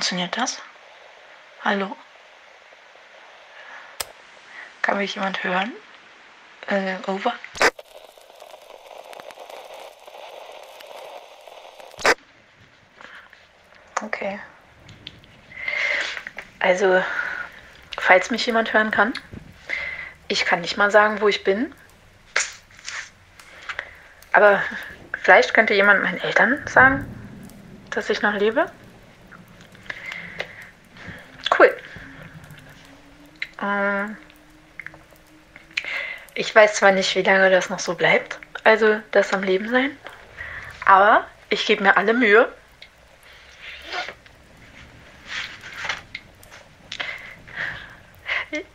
Funktioniert das? Hallo? Kann mich jemand hören? Äh, over? Okay. Also, falls mich jemand hören kann, ich kann nicht mal sagen, wo ich bin. Aber vielleicht könnte jemand meinen Eltern sagen, dass ich noch lebe. Cool. Ähm, ich weiß zwar nicht, wie lange das noch so bleibt, also das am Leben sein, aber ich gebe mir alle Mühe.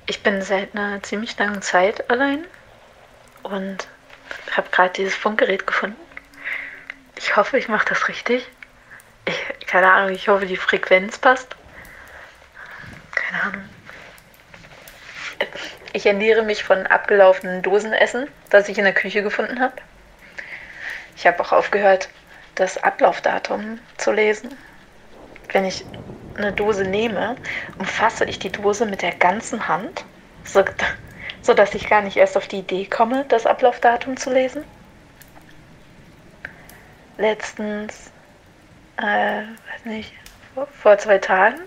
Ich bin seit einer ziemlich langen Zeit allein und habe gerade dieses Funkgerät gefunden. Ich hoffe, ich mache das richtig. Ich, keine Ahnung, ich hoffe, die Frequenz passt. Keine Ahnung. Ich ernähre mich von abgelaufenen Dosenessen, das ich in der Küche gefunden habe. Ich habe auch aufgehört, das Ablaufdatum zu lesen. Wenn ich eine Dose nehme, umfasse ich die Dose mit der ganzen Hand, so, sodass ich gar nicht erst auf die Idee komme, das Ablaufdatum zu lesen. Letztens, äh, weiß nicht, vor zwei Tagen,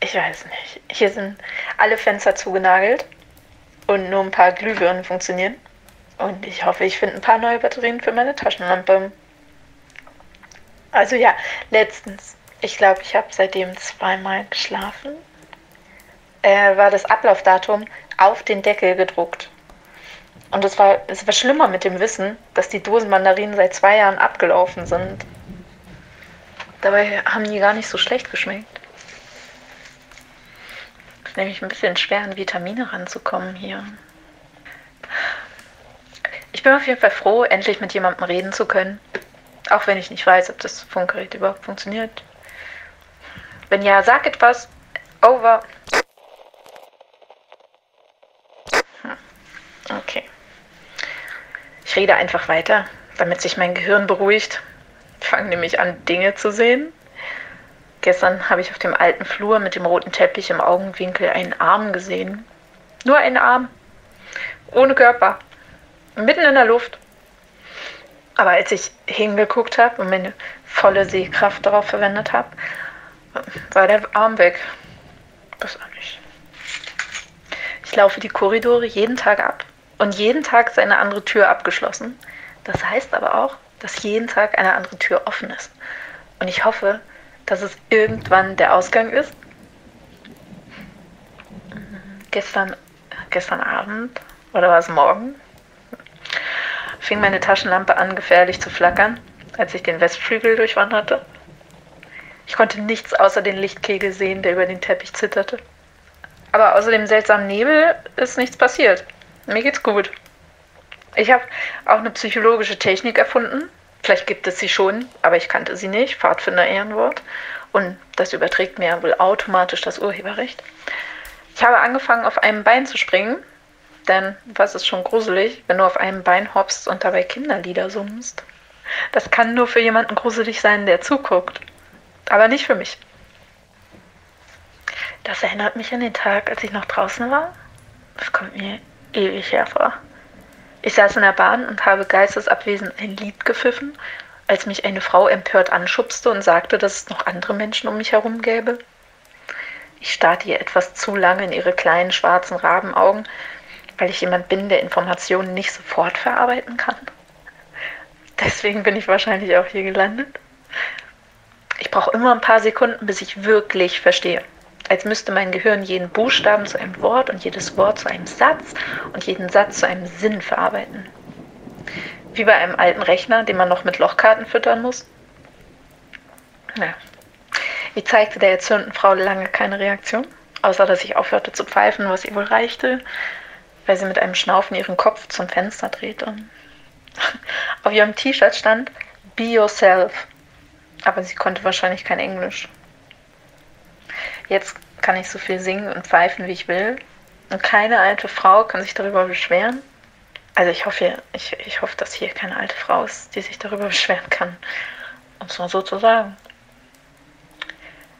ich weiß nicht, hier sind alle Fenster zugenagelt und nur ein paar Glühbirnen funktionieren. Und ich hoffe, ich finde ein paar neue Batterien für meine Taschenlampe. Also ja, letztens ich glaube, ich habe seitdem zweimal geschlafen, äh, war das Ablaufdatum auf den Deckel gedruckt. Und es war, es war schlimmer mit dem Wissen, dass die Dosen Mandarinen seit zwei Jahren abgelaufen sind. Dabei haben die gar nicht so schlecht geschmeckt. Nämlich ein bisschen schwer, an Vitamine ranzukommen hier. Ich bin auf jeden Fall froh, endlich mit jemandem reden zu können. Auch wenn ich nicht weiß, ob das Funkgerät überhaupt funktioniert. Wenn ja, sag etwas. Over. Hm. Okay. Ich rede einfach weiter, damit sich mein Gehirn beruhigt. Ich fange nämlich an, Dinge zu sehen. Gestern habe ich auf dem alten Flur mit dem roten Teppich im Augenwinkel einen Arm gesehen. Nur einen Arm. Ohne Körper. Mitten in der Luft. Aber als ich hingeguckt habe und meine volle Sehkraft darauf verwendet habe, war der Arm weg. Das auch nicht. Ich laufe die Korridore jeden Tag ab und jeden Tag ist eine andere Tür abgeschlossen. Das heißt aber auch, dass jeden Tag eine andere Tür offen ist. Und ich hoffe, dass es irgendwann der Ausgang ist. Gestern, gestern Abend oder war es morgen, fing meine Taschenlampe an, gefährlich zu flackern, als ich den Westflügel durchwanderte. Ich konnte nichts außer den Lichtkegel sehen, der über den Teppich zitterte. Aber außer dem seltsamen Nebel ist nichts passiert. Mir geht's gut. Ich habe auch eine psychologische Technik erfunden. Vielleicht gibt es sie schon, aber ich kannte sie nicht. Pfadfinder Ehrenwort. Und das überträgt mir wohl automatisch das Urheberrecht. Ich habe angefangen, auf einem Bein zu springen. Denn was ist schon gruselig, wenn du auf einem Bein hoppst und dabei Kinderlieder summst? Das kann nur für jemanden gruselig sein, der zuguckt aber nicht für mich. Das erinnert mich an den Tag, als ich noch draußen war. Das kommt mir ewig hervor. Ich saß in der Bahn und habe geistesabwesend ein Lied gepfiffen, als mich eine Frau empört anschubste und sagte, dass es noch andere Menschen um mich herum gäbe. Ich starrte ihr etwas zu lange in ihre kleinen schwarzen Rabenaugen, weil ich jemand bin, der Informationen nicht sofort verarbeiten kann. Deswegen bin ich wahrscheinlich auch hier gelandet. Ich brauche immer ein paar Sekunden, bis ich wirklich verstehe. Als müsste mein Gehirn jeden Buchstaben zu einem Wort und jedes Wort zu einem Satz und jeden Satz zu einem Sinn verarbeiten. Wie bei einem alten Rechner, den man noch mit Lochkarten füttern muss. Ja. Ich zeigte der erzürnten Frau lange keine Reaktion, außer dass ich aufhörte zu pfeifen, was ihr wohl reichte, weil sie mit einem Schnaufen ihren Kopf zum Fenster drehte. Auf ihrem T-Shirt stand Be Yourself aber sie konnte wahrscheinlich kein Englisch. Jetzt kann ich so viel singen und pfeifen, wie ich will. Und keine alte Frau kann sich darüber beschweren. Also ich hoffe, ich, ich hoffe, dass hier keine alte Frau ist, die sich darüber beschweren kann. Um es mal so zu sagen.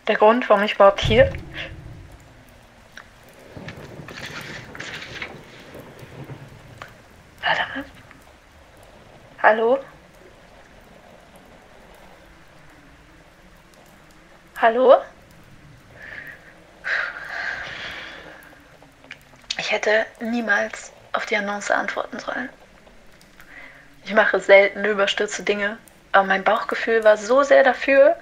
Der Grund, warum ich überhaupt hier. Warte mal. Hallo? Hallo? Ich hätte niemals auf die Annonce antworten sollen. Ich mache selten überstürzte Dinge, aber mein Bauchgefühl war so sehr dafür,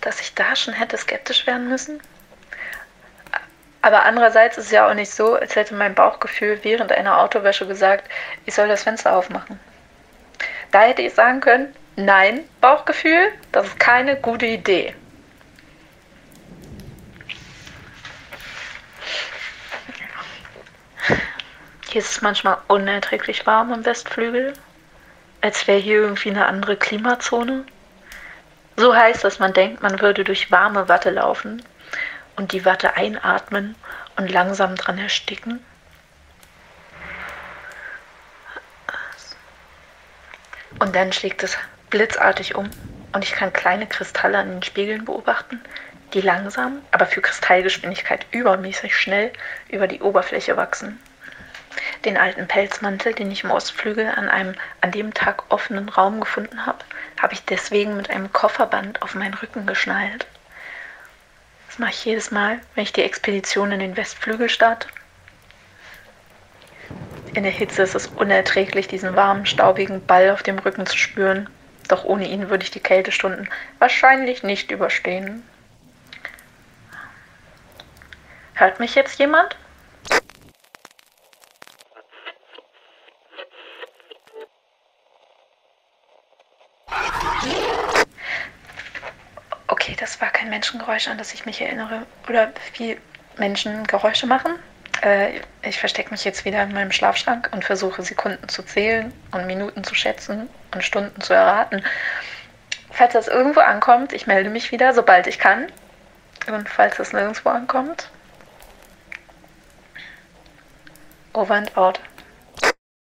dass ich da schon hätte skeptisch werden müssen. Aber andererseits ist es ja auch nicht so, als hätte mein Bauchgefühl während einer Autowäsche gesagt, ich soll das Fenster aufmachen. Da hätte ich sagen können, nein, Bauchgefühl, das ist keine gute Idee. Hier ist es manchmal unerträglich warm im Westflügel, als wäre hier irgendwie eine andere Klimazone. So heiß, dass man denkt, man würde durch warme Watte laufen und die Watte einatmen und langsam dran ersticken. Und dann schlägt es blitzartig um und ich kann kleine Kristalle an den Spiegeln beobachten, die langsam, aber für Kristallgeschwindigkeit übermäßig schnell über die Oberfläche wachsen. Den alten Pelzmantel, den ich im Ostflügel an einem an dem Tag offenen Raum gefunden habe, habe ich deswegen mit einem Kofferband auf meinen Rücken geschnallt. Das mache ich jedes Mal, wenn ich die Expedition in den Westflügel starte. In der Hitze ist es unerträglich, diesen warmen, staubigen Ball auf dem Rücken zu spüren. Doch ohne ihn würde ich die Kältestunden wahrscheinlich nicht überstehen. Hört mich jetzt jemand? Okay, das war kein Menschengeräusch, an das ich mich erinnere. Oder wie Menschen Geräusche machen. Äh, ich verstecke mich jetzt wieder in meinem Schlafschrank und versuche Sekunden zu zählen und Minuten zu schätzen und Stunden zu erraten. Falls das irgendwo ankommt, ich melde mich wieder, sobald ich kann. Und falls es nirgendwo ankommt, over and out.